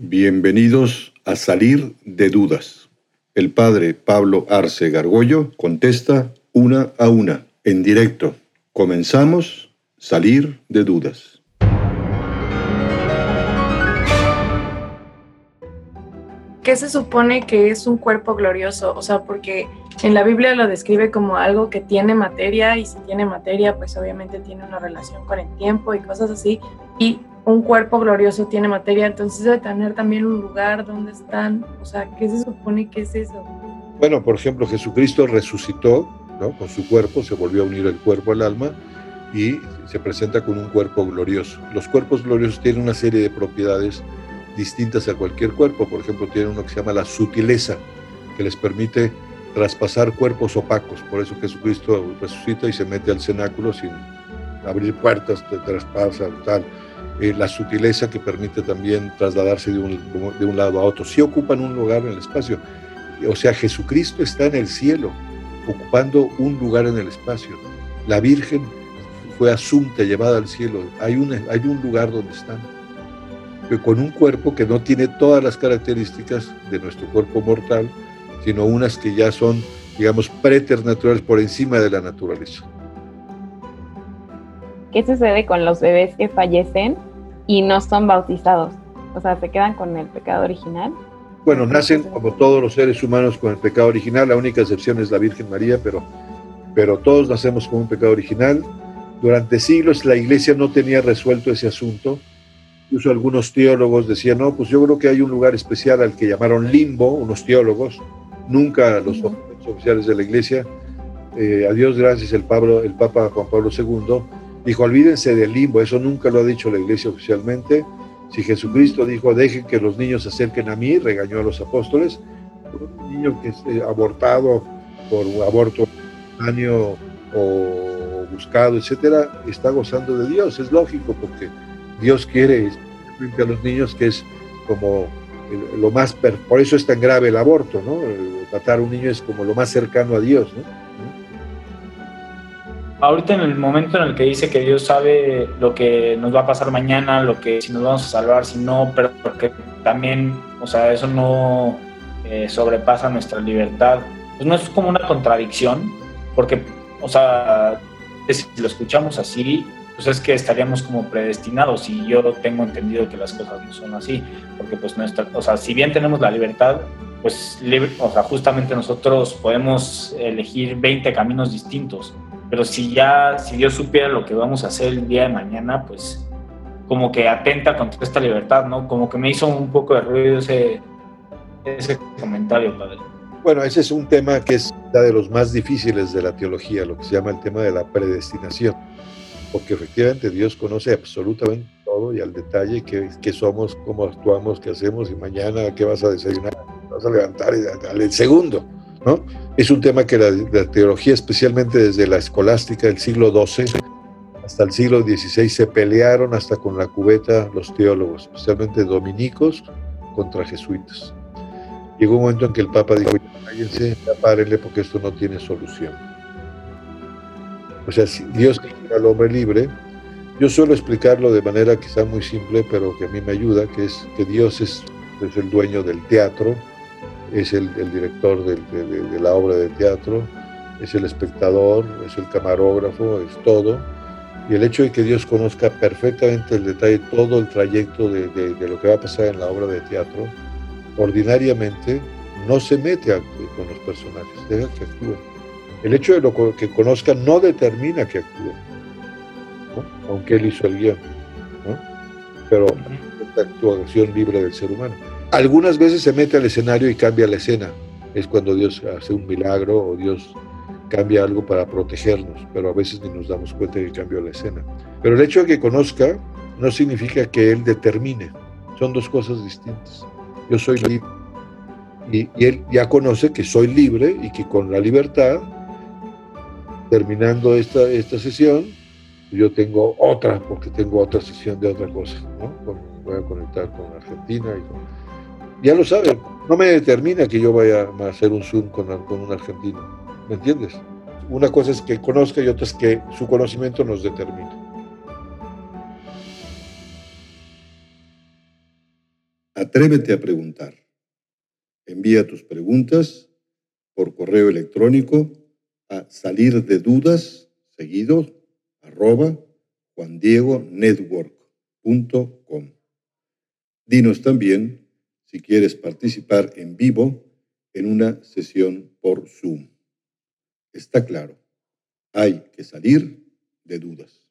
Bienvenidos a Salir de Dudas. El padre Pablo Arce Gargollo contesta una a una, en directo. Comenzamos Salir de Dudas. ¿Qué se supone que es un cuerpo glorioso? O sea, porque en la Biblia lo describe como algo que tiene materia y si tiene materia, pues obviamente tiene una relación con el tiempo y cosas así. Y un cuerpo glorioso tiene materia, entonces debe tener también un lugar donde están, o sea, ¿qué se supone que es eso? Bueno, por ejemplo, Jesucristo resucitó, ¿no? Con su cuerpo, se volvió a unir el cuerpo al alma y se presenta con un cuerpo glorioso. Los cuerpos gloriosos tienen una serie de propiedades distintas a cualquier cuerpo, por ejemplo, tienen uno que se llama la sutileza, que les permite traspasar cuerpos opacos, por eso Jesucristo resucita y se mete al cenáculo sin abrir puertas, te traspasa, tal eh, la sutileza que permite también trasladarse de un, de un lado a otro. Si ocupan un lugar en el espacio. O sea, Jesucristo está en el cielo, ocupando un lugar en el espacio. La Virgen fue asunta, llevada al cielo. Hay un, hay un lugar donde están. Con un cuerpo que no tiene todas las características de nuestro cuerpo mortal, sino unas que ya son, digamos, preternaturales por encima de la naturaleza. ¿Qué sucede con los bebés que fallecen y no son bautizados. O sea, se quedan con el pecado original. Bueno, nacen como todos los seres humanos con el pecado original, la única excepción es la Virgen María, pero, pero todos nacemos con un pecado original. Durante siglos la iglesia no tenía resuelto ese asunto. Incluso algunos teólogos decían, no, pues yo creo que hay un lugar especial al que llamaron limbo, unos teólogos, nunca los oficiales de la iglesia. Eh, a Dios gracias el, Pablo, el Papa Juan Pablo II Dijo, olvídense del limbo, eso nunca lo ha dicho la iglesia oficialmente. Si Jesucristo dijo, dejen que los niños se acerquen a mí, regañó a los apóstoles, un niño que es eh, abortado por un aborto año o buscado, etcétera, está gozando de Dios. Es lógico porque Dios quiere a los niños que es como lo más, por eso es tan grave el aborto, ¿no? Matar a un niño es como lo más cercano a Dios, ¿no? ahorita en el momento en el que dice que Dios sabe lo que nos va a pasar mañana, lo que si nos vamos a salvar, si no, pero que también, o sea, eso no eh, sobrepasa nuestra libertad, pues no es como una contradicción, porque, o sea, si lo escuchamos así, pues es que estaríamos como predestinados y yo tengo entendido que las cosas no son así, porque pues nuestra, o sea, si bien tenemos la libertad, pues o sea, justamente nosotros podemos elegir 20 caminos distintos pero si ya, si Dios supiera lo que vamos a hacer el día de mañana, pues como que atenta contra esta libertad, ¿no? Como que me hizo un poco de ruido ese, ese comentario, padre. Bueno, ese es un tema que es de los más difíciles de la teología, lo que se llama el tema de la predestinación, porque efectivamente Dios conoce absolutamente todo y al detalle qué, qué somos, cómo actuamos, qué hacemos y mañana qué vas a desayunar, vas a levantar al segundo. Es un tema que la, teología, especialmente desde la escolástica del siglo XII hasta el siglo XVI, se pelearon hasta con la cubeta los teólogos, especialmente dominicos contra jesuitas. Llegó un momento en que el Papa dijo, cállense, párenle porque esto no tiene solución. O sea, si Dios quiere al hombre libre, yo suelo explicarlo de manera quizá muy simple, pero que a mí me ayuda, que es que Dios es, el dueño del teatro, es el, director de, la obra de teatro, es el espectador, es el camarógrafo, es todo. Y el hecho de que Dios conozca perfectamente el detalle, todo el trayecto de, lo que va a pasar en la obra de teatro, ordinariamente no se mete con los personajes, deja que actúen. El hecho de lo que conozca no determina que actúen, aunque él hizo el guion, pero es actuación libre del ser humano. Algunas veces se mete al escenario y cambia la escena. Es cuando Dios hace un milagro o Dios cambia algo para protegernos, pero a veces ni nos damos cuenta que cambió la escena. Pero el hecho de que conozca no significa que Él determine. Son dos cosas distintas. Yo soy libre y, Él ya conoce que soy libre y que con la libertad, terminando esta, esta sesión, yo tengo otra, porque tengo otra sesión de otra cosa. Voy a conectar con Argentina y con ya lo saben, no me determina que yo vaya a hacer un Zoom con, con un argentino, ¿me entiendes? Una cosa es que conozca y otra es que su conocimiento nos determina. Atrévete a preguntar. Envía tus preguntas por correo electrónico a salir de dudas seguido arroba juandiegonetwork.com. Dinos también si quieres participar en vivo en una sesión por Zoom. Está claro, hay que salir de dudas.